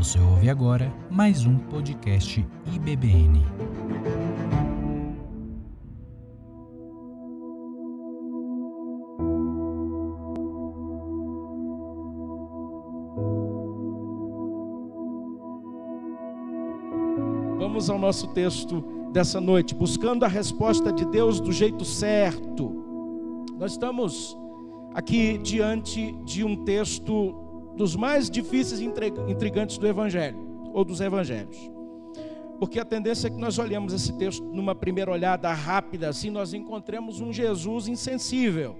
Você ouve agora mais um podcast IBBN. Vamos ao nosso texto dessa noite, buscando a resposta de Deus do jeito certo. Nós estamos aqui diante de um texto dos mais difíceis e intrigantes do Evangelho, ou dos Evangelhos. Porque a tendência é que nós olhemos esse texto numa primeira olhada rápida, assim nós encontremos um Jesus insensível,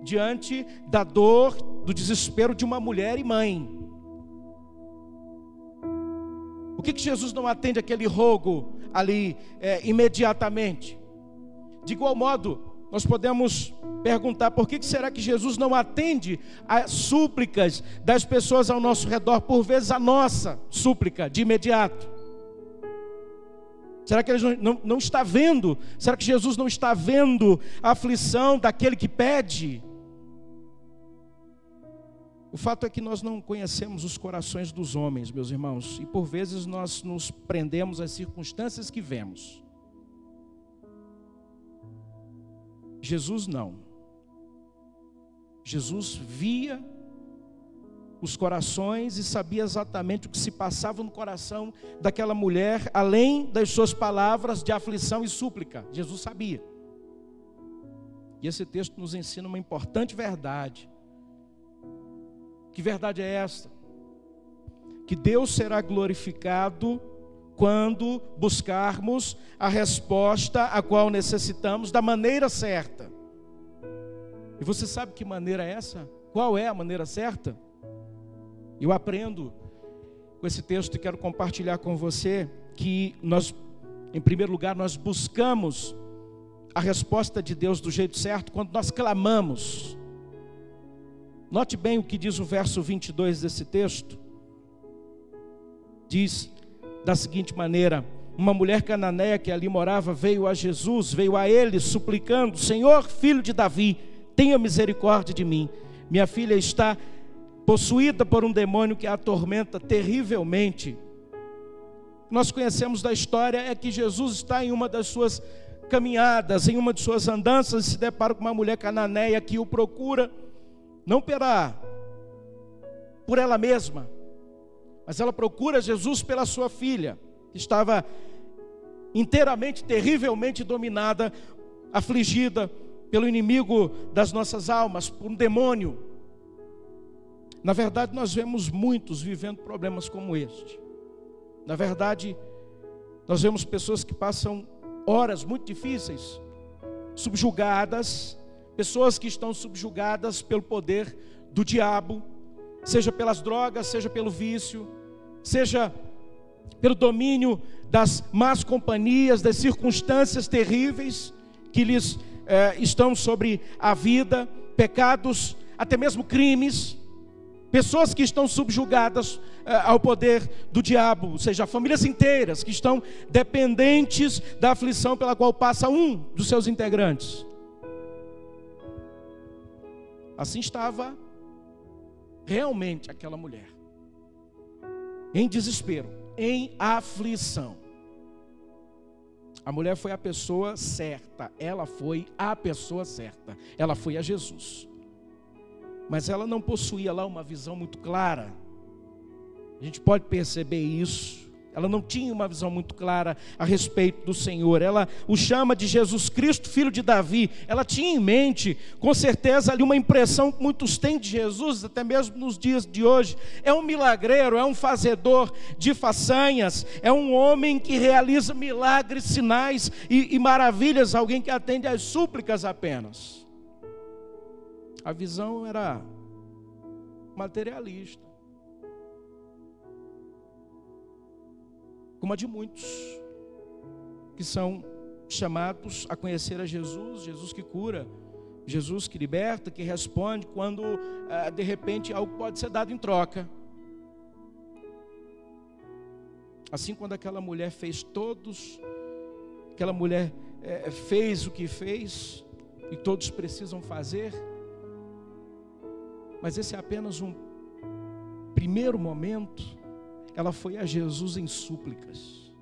diante da dor, do desespero de uma mulher e mãe. Por que, que Jesus não atende aquele rogo ali é, imediatamente? De igual modo, nós podemos perguntar por que será que Jesus não atende às súplicas das pessoas ao nosso redor, por vezes a nossa súplica de imediato. Será que ele não, não está vendo? Será que Jesus não está vendo a aflição daquele que pede? O fato é que nós não conhecemos os corações dos homens, meus irmãos, e por vezes nós nos prendemos às circunstâncias que vemos. Jesus não. Jesus via os corações e sabia exatamente o que se passava no coração daquela mulher, além das suas palavras de aflição e súplica. Jesus sabia. E esse texto nos ensina uma importante verdade. Que verdade é esta? Que Deus será glorificado quando buscarmos a resposta a qual necessitamos da maneira certa. E você sabe que maneira é essa? Qual é a maneira certa? Eu aprendo com esse texto e quero compartilhar com você que nós, em primeiro lugar, nós buscamos a resposta de Deus do jeito certo quando nós clamamos. Note bem o que diz o verso 22 desse texto. Diz da seguinte maneira: uma mulher cananeia que ali morava veio a Jesus, veio a ele suplicando: Senhor, filho de Davi, tenha misericórdia de mim. Minha filha está possuída por um demônio que a atormenta terrivelmente. Nós conhecemos da história é que Jesus está em uma das suas caminhadas, em uma de suas andanças, e se depara com uma mulher cananeia que o procura, não pela, por ela mesma, mas ela procura Jesus pela sua filha, que estava inteiramente, terrivelmente dominada, afligida pelo inimigo das nossas almas, por um demônio. Na verdade, nós vemos muitos vivendo problemas como este. Na verdade, nós vemos pessoas que passam horas muito difíceis, subjugadas, pessoas que estão subjugadas pelo poder do diabo, seja pelas drogas, seja pelo vício, seja pelo domínio das más companhias, das circunstâncias terríveis que lhes eh, estão sobre a vida, pecados, até mesmo crimes, pessoas que estão subjugadas eh, ao poder do diabo, ou seja, famílias inteiras que estão dependentes da aflição pela qual passa um dos seus integrantes. Assim estava realmente aquela mulher, em desespero, em aflição. A mulher foi a pessoa certa, ela foi a pessoa certa, ela foi a Jesus. Mas ela não possuía lá uma visão muito clara. A gente pode perceber isso ela não tinha uma visão muito clara a respeito do Senhor. Ela o chama de Jesus Cristo, filho de Davi. Ela tinha em mente, com certeza, ali uma impressão que muitos têm de Jesus, até mesmo nos dias de hoje. É um milagreiro, é um fazedor de façanhas, é um homem que realiza milagres, sinais e, e maravilhas, alguém que atende às súplicas apenas. A visão era materialista. Como a de muitos que são chamados a conhecer a Jesus, Jesus que cura, Jesus que liberta, que responde quando ah, de repente algo pode ser dado em troca. Assim, quando aquela mulher fez todos, aquela mulher é, fez o que fez, e todos precisam fazer, mas esse é apenas um primeiro momento ela foi a Jesus em súplicas.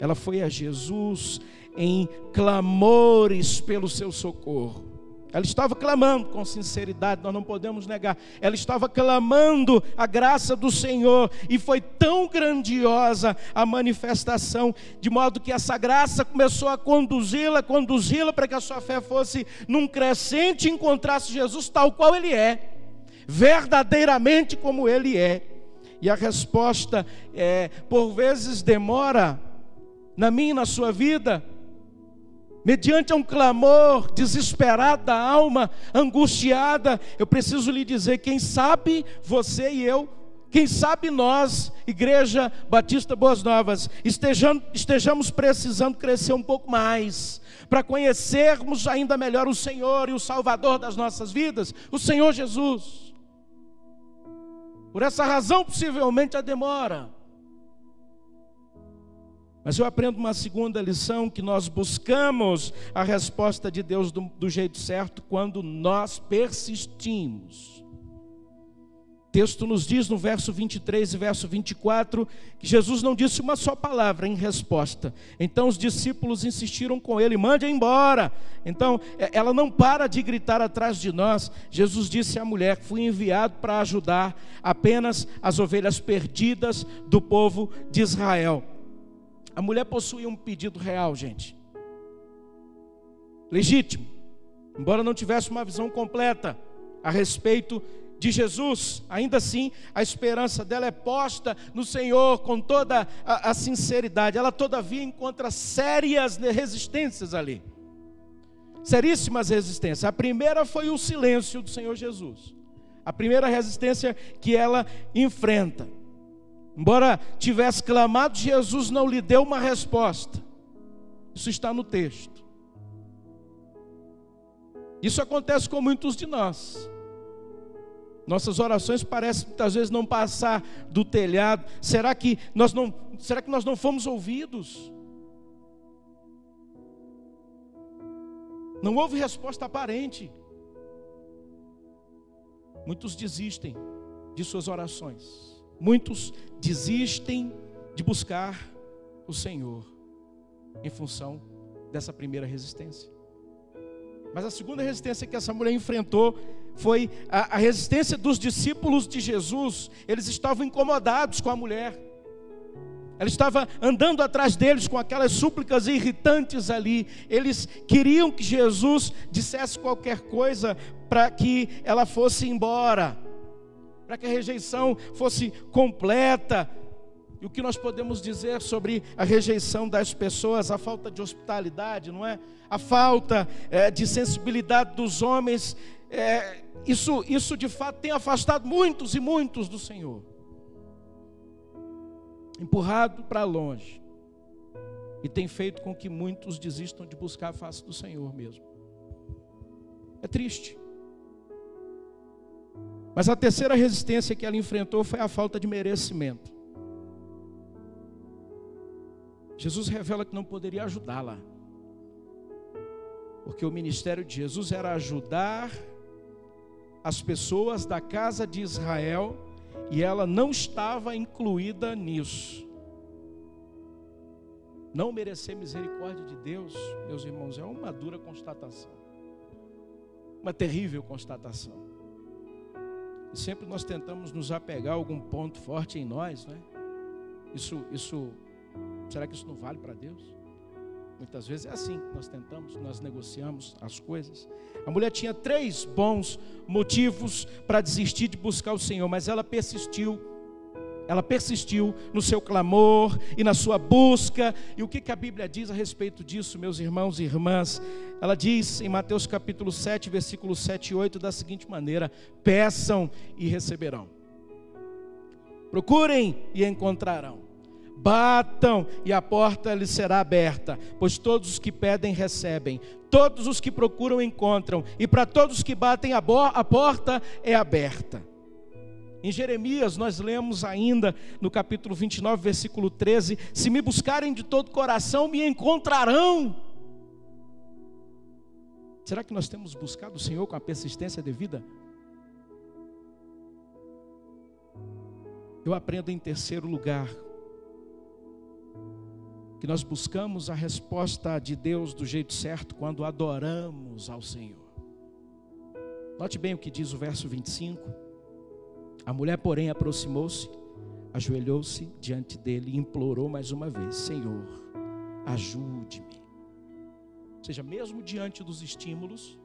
Ela foi a Jesus em clamores pelo seu socorro. Ela estava clamando com sinceridade, nós não podemos negar. Ela estava clamando a graça do Senhor e foi tão grandiosa a manifestação, de modo que essa graça começou a conduzi-la, conduzi-la para que a sua fé fosse num crescente e encontrasse Jesus tal qual ele é, verdadeiramente como ele é. E a resposta é, por vezes demora na minha e na sua vida, mediante um clamor desesperado da alma, angustiada, eu preciso lhe dizer: quem sabe você e eu, quem sabe nós, Igreja Batista Boas Novas, estejamos, estejamos precisando crescer um pouco mais, para conhecermos ainda melhor o Senhor e o Salvador das nossas vidas, o Senhor Jesus. Por essa razão, possivelmente a demora. Mas eu aprendo uma segunda lição: que nós buscamos a resposta de Deus do, do jeito certo quando nós persistimos. Texto nos diz no verso 23 e verso 24 que Jesus não disse uma só palavra em resposta. Então os discípulos insistiram com ele: mande embora. Então é, ela não para de gritar atrás de nós. Jesus disse à mulher: fui enviado para ajudar apenas as ovelhas perdidas do povo de Israel. A mulher possuía um pedido real, gente. Legítimo. Embora não tivesse uma visão completa a respeito de Jesus, ainda assim a esperança dela é posta no Senhor com toda a, a sinceridade. Ela, todavia, encontra sérias resistências ali. Seríssimas resistências. A primeira foi o silêncio do Senhor Jesus. A primeira resistência que ela enfrenta. Embora tivesse clamado, Jesus não lhe deu uma resposta. Isso está no texto. Isso acontece com muitos de nós. Nossas orações parecem muitas vezes não passar do telhado. Será que nós não, será que nós não fomos ouvidos? Não houve resposta aparente. Muitos desistem de suas orações. Muitos desistem de buscar o Senhor em função dessa primeira resistência. Mas a segunda resistência que essa mulher enfrentou foi a, a, resistência dos discípulos de Jesus. Eles estavam incomodados com a mulher. Ela estava andando atrás deles com aquelas súplicas irritantes ali. Eles queriam que Jesus dissesse qualquer coisa para que ela fosse embora para que a rejeição fosse completa. E o que nós podemos dizer sobre a rejeição das pessoas, a falta de hospitalidade, não é? A falta é, de sensibilidade dos homens, é, isso, isso de fato tem afastado muitos e muitos do Senhor, empurrado para longe, e tem feito com que muitos desistam de buscar a face do Senhor mesmo. É triste. Mas a terceira resistência que ela enfrentou foi a falta de merecimento. Jesus revela que não poderia ajudá-la. Porque o ministério de Jesus era ajudar as pessoas da casa de Israel e ela não estava incluída nisso. Não merecer misericórdia de Deus, meus irmãos, é uma dura constatação. Uma terrível constatação. E sempre nós tentamos nos apegar a algum ponto forte em nós, né? Isso, isso, será que isso não vale para Deus? Muitas vezes é assim que nós tentamos, nós negociamos as coisas. A mulher tinha três bons motivos para desistir de buscar o Senhor, mas ela persistiu ela persistiu no seu clamor e na sua busca. E o que, que a Bíblia diz a respeito disso, meus irmãos e irmãs? Ela diz em Mateus capítulo 7, versículo 7 e 8, da seguinte maneira: Peçam e receberão, procurem e encontrarão. Batam e a porta lhes será aberta, pois todos os que pedem recebem, todos os que procuram encontram, e para todos os que batem a, a porta é aberta. Em Jeremias, nós lemos ainda no capítulo 29, versículo 13: Se me buscarem de todo coração, me encontrarão. Será que nós temos buscado o Senhor com a persistência devida? Eu aprendo em terceiro lugar que nós buscamos a resposta de Deus do jeito certo quando adoramos ao Senhor. Note bem o que diz o verso 25. A mulher, porém, aproximou-se, ajoelhou-se diante dele e implorou mais uma vez: Senhor, ajude-me. Ou seja, mesmo diante dos estímulos,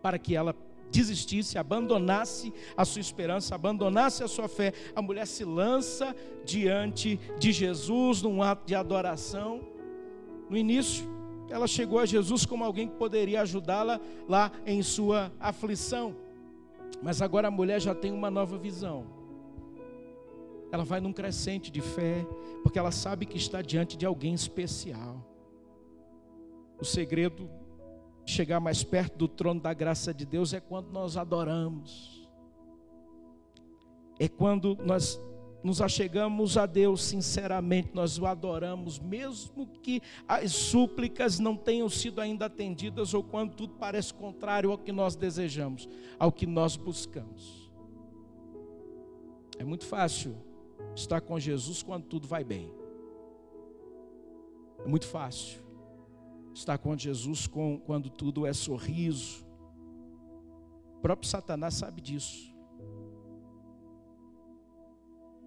para que ela desistisse, abandonasse a sua esperança, abandonasse a sua fé, a mulher se lança diante de Jesus num ato de adoração. No início, ela chegou a Jesus como alguém que poderia ajudá-la lá em sua aflição. Mas agora a mulher já tem uma nova visão. Ela vai num crescente de fé, porque ela sabe que está diante de alguém especial. O segredo chegar mais perto do trono da graça de Deus é quando nós adoramos. É quando nós nos achegamos a Deus sinceramente, nós o adoramos, mesmo que as súplicas não tenham sido ainda atendidas ou quando tudo parece contrário ao que nós desejamos, ao que nós buscamos. É muito fácil estar com Jesus quando tudo vai bem. É muito fácil estar com Jesus com, quando tudo é sorriso. O próprio Satanás sabe disso.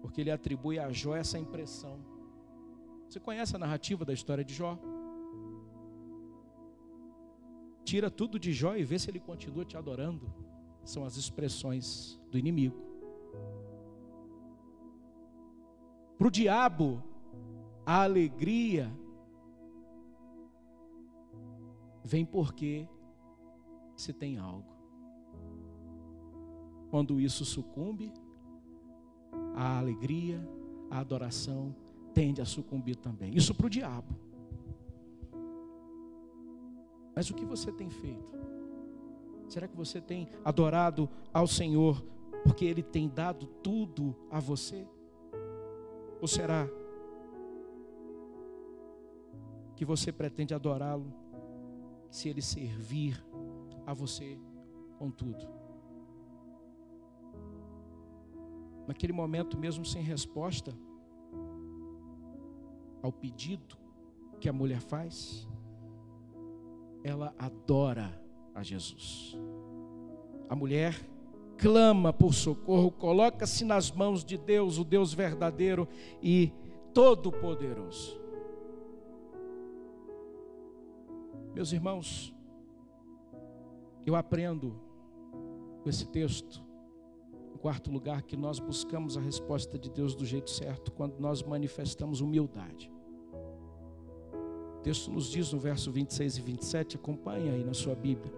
Porque ele atribui a Jó essa impressão. Você conhece a narrativa da história de Jó? Tira tudo de Jó e vê se ele continua te adorando. São as expressões do inimigo. Para o diabo, a alegria vem porque se tem algo. Quando isso sucumbe, a alegria, a adoração tende a sucumbir também. Isso para o diabo. Mas o que você tem feito? Será que você tem adorado ao Senhor porque Ele tem dado tudo a você? Ou será que você pretende adorá-lo se ele servir a você com tudo. Naquele momento, mesmo sem resposta ao pedido que a mulher faz, ela adora a Jesus. A mulher clama por socorro, coloca-se nas mãos de Deus, o Deus verdadeiro e todo-poderoso. Meus irmãos, eu aprendo com esse texto, em quarto lugar, que nós buscamos a resposta de Deus do jeito certo quando nós manifestamos humildade. O texto nos diz no verso 26 e 27, acompanha aí na sua Bíblia.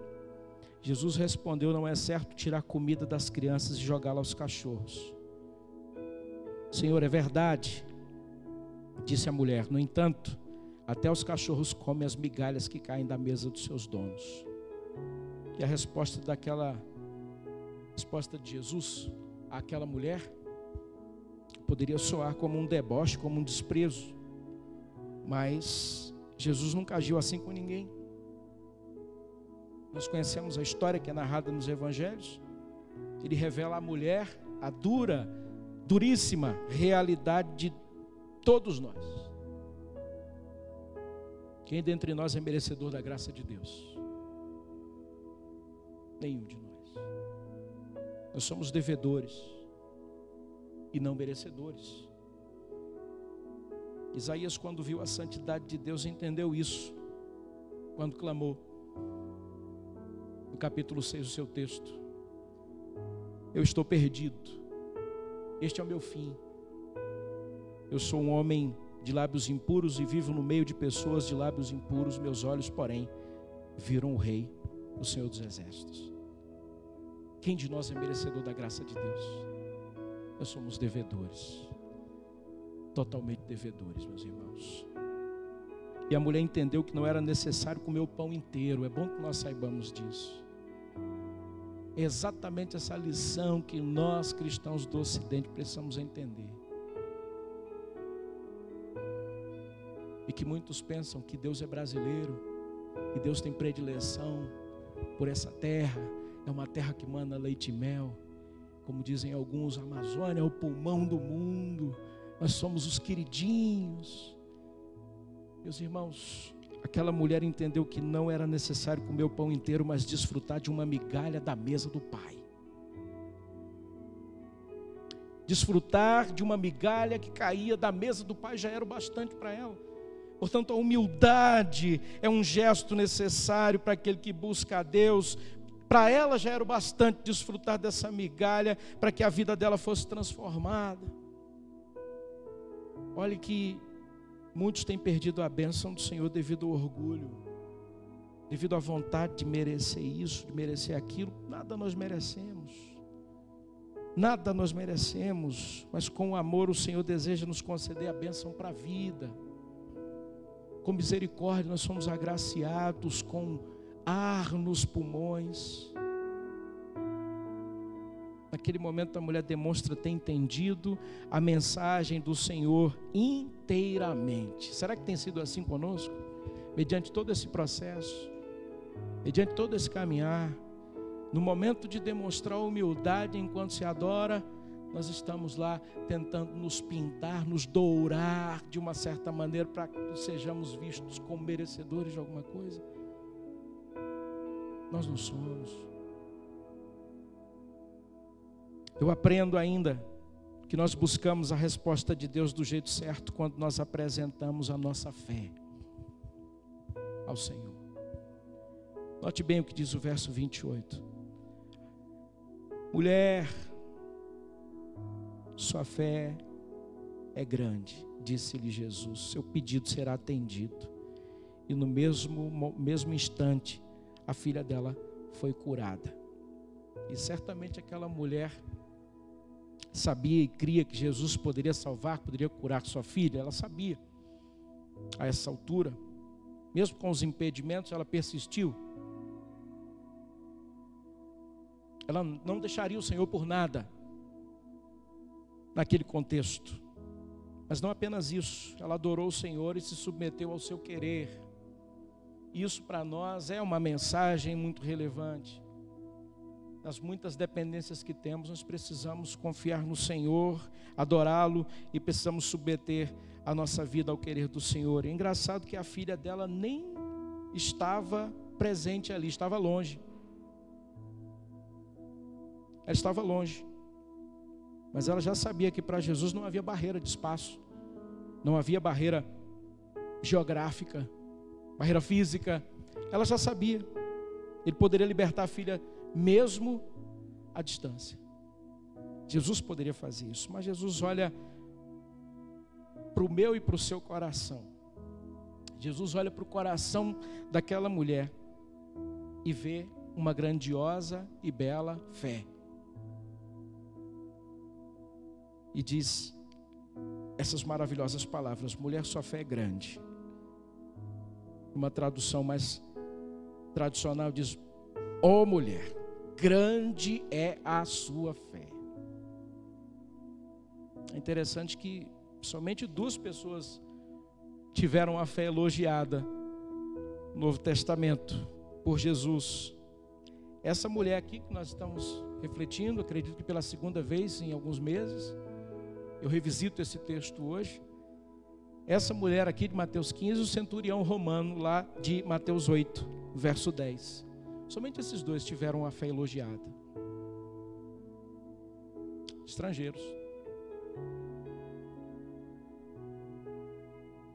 Jesus respondeu: Não é certo tirar comida das crianças e jogá-la aos cachorros. Senhor, é verdade, disse a mulher. No entanto, até os cachorros comem as migalhas que caem da mesa dos seus donos. E a resposta daquela resposta de Jesus àquela mulher poderia soar como um deboche, como um desprezo. Mas Jesus nunca agiu assim com ninguém. Nós conhecemos a história que é narrada nos evangelhos. Ele revela à mulher a dura, duríssima realidade de todos nós. Quem dentre nós é merecedor da graça de Deus? Nenhum de nós. Nós somos devedores e não merecedores. Isaías, quando viu a santidade de Deus, entendeu isso, quando clamou, no capítulo 6 do seu texto: Eu estou perdido, este é o meu fim, eu sou um homem de lábios impuros e vivo no meio de pessoas de lábios impuros, meus olhos, porém, viram o Rei, o Senhor dos Exércitos. Quem de nós é merecedor da graça de Deus? Nós somos devedores, totalmente devedores, meus irmãos. E a mulher entendeu que não era necessário comer o pão inteiro, é bom que nós saibamos disso. É exatamente essa lição que nós cristãos do Ocidente precisamos entender. E que muitos pensam que Deus é brasileiro, que Deus tem predileção por essa terra, é uma terra que manda leite e mel. como dizem alguns, a Amazônia é o pulmão do mundo, nós somos os queridinhos. Meus irmãos, aquela mulher entendeu que não era necessário comer o pão inteiro, mas desfrutar de uma migalha da mesa do Pai. Desfrutar de uma migalha que caía da mesa do Pai já era o bastante para ela. Portanto, a humildade é um gesto necessário para aquele que busca a Deus. Para ela já era o bastante desfrutar dessa migalha para que a vida dela fosse transformada. Olhe que muitos têm perdido a bênção do Senhor devido ao orgulho, devido à vontade de merecer isso, de merecer aquilo. Nada nós merecemos. Nada nós merecemos, mas com amor o Senhor deseja nos conceder a bênção para a vida. Com misericórdia nós somos agraciados com ar nos pulmões. Naquele momento a mulher demonstra ter entendido a mensagem do Senhor inteiramente. Será que tem sido assim conosco? Mediante todo esse processo, mediante todo esse caminhar, no momento de demonstrar humildade enquanto se adora, nós estamos lá tentando nos pintar, nos dourar de uma certa maneira para que sejamos vistos como merecedores de alguma coisa. Nós não somos. Eu aprendo ainda que nós buscamos a resposta de Deus do jeito certo quando nós apresentamos a nossa fé ao Senhor. Note bem o que diz o verso 28. Mulher, sua fé é grande, disse-lhe Jesus. Seu pedido será atendido. E no mesmo, mesmo instante, a filha dela foi curada. E certamente aquela mulher sabia e cria que Jesus poderia salvar, poderia curar sua filha. Ela sabia. A essa altura, mesmo com os impedimentos, ela persistiu ela não deixaria o Senhor por nada naquele contexto. Mas não apenas isso, ela adorou o Senhor e se submeteu ao seu querer. Isso para nós é uma mensagem muito relevante. Nas muitas dependências que temos, nós precisamos confiar no Senhor, adorá-lo e precisamos submeter a nossa vida ao querer do Senhor. É engraçado que a filha dela nem estava presente ali, estava longe. Ela estava longe. Mas ela já sabia que para Jesus não havia barreira de espaço, não havia barreira geográfica, barreira física. Ela já sabia. Ele poderia libertar a filha mesmo à distância. Jesus poderia fazer isso, mas Jesus olha para o meu e para o seu coração. Jesus olha para o coração daquela mulher e vê uma grandiosa e bela fé e diz essas maravilhosas palavras: mulher, sua fé é grande. Uma tradução mais tradicional diz: ó oh, mulher, grande é a sua fé. É interessante que somente duas pessoas tiveram a fé elogiada no Novo Testamento por Jesus. Essa mulher aqui que nós estamos refletindo, acredito que pela segunda vez em alguns meses, eu revisito esse texto hoje. Essa mulher aqui de Mateus 15, o centurião romano lá de Mateus 8, verso 10. Somente esses dois tiveram a fé elogiada. Estrangeiros.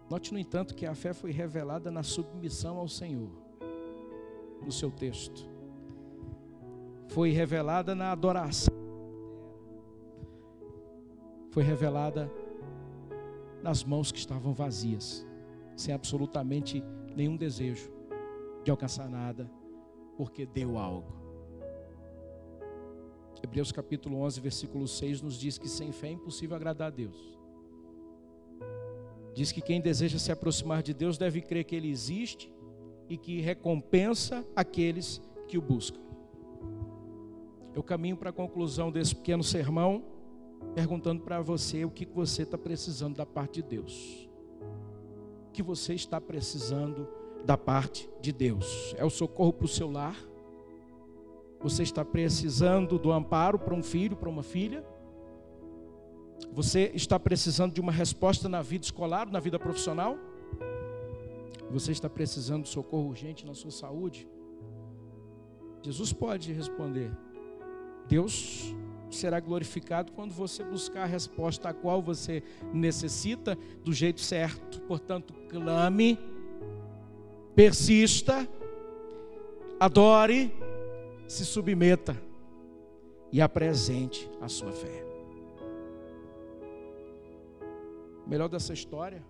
Note, no entanto, que a fé foi revelada na submissão ao Senhor, no seu texto. Foi revelada na adoração foi revelada nas mãos que estavam vazias, sem absolutamente nenhum desejo de alcançar nada, porque deu algo. Hebreus capítulo 11, versículo 6 nos diz que sem fé é impossível agradar a Deus. Diz que quem deseja se aproximar de Deus deve crer que Ele existe e que recompensa aqueles que o buscam. Eu caminho para a conclusão desse pequeno sermão perguntando para você o que você está precisando da parte de Deus. O que você está precisando da parte de Deus? É o socorro para o seu lar? Você está precisando do amparo para um filho, para uma filha? Você está precisando de uma resposta na vida escolar, na vida profissional? Você está precisando de socorro urgente na sua saúde? Jesus pode responder. Deus será glorificado quando você buscar a resposta a qual você necessita do jeito certo. Portanto, clame, persista, adore, se submeta e apresente a sua fé. O melhor dessa história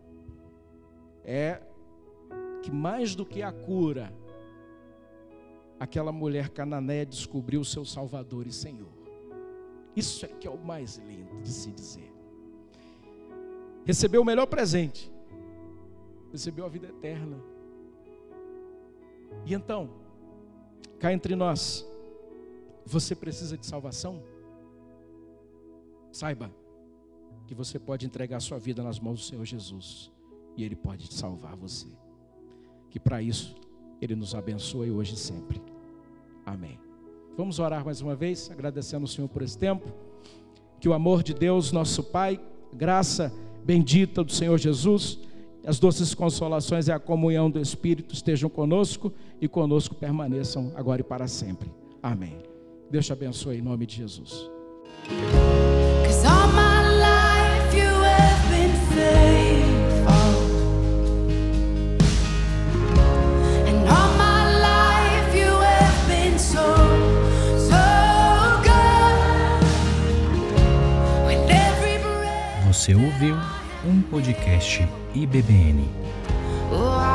é que mais do que a cura, aquela mulher cananeia descobriu o seu Salvador e Senhor. Isso é que é o mais lindo de se dizer. Recebeu o melhor presente, recebeu a vida eterna. E então, cá entre nós, você precisa de salvação? Saiba que você pode entregar sua vida nas mãos do Senhor Jesus e Ele pode salvar você. Que para isso Ele nos abençoe hoje e sempre. Amém. Vamos orar mais uma vez, agradecendo ao Senhor por esse tempo. Que o amor de Deus, nosso Pai, graça bendita do Senhor Jesus, as doces consolações e a comunhão do Espírito estejam conosco e conosco permaneçam agora e para sempre. Amém. Deus te abençoe em nome de Jesus. Você ouviu um podcast IBBN. Oh,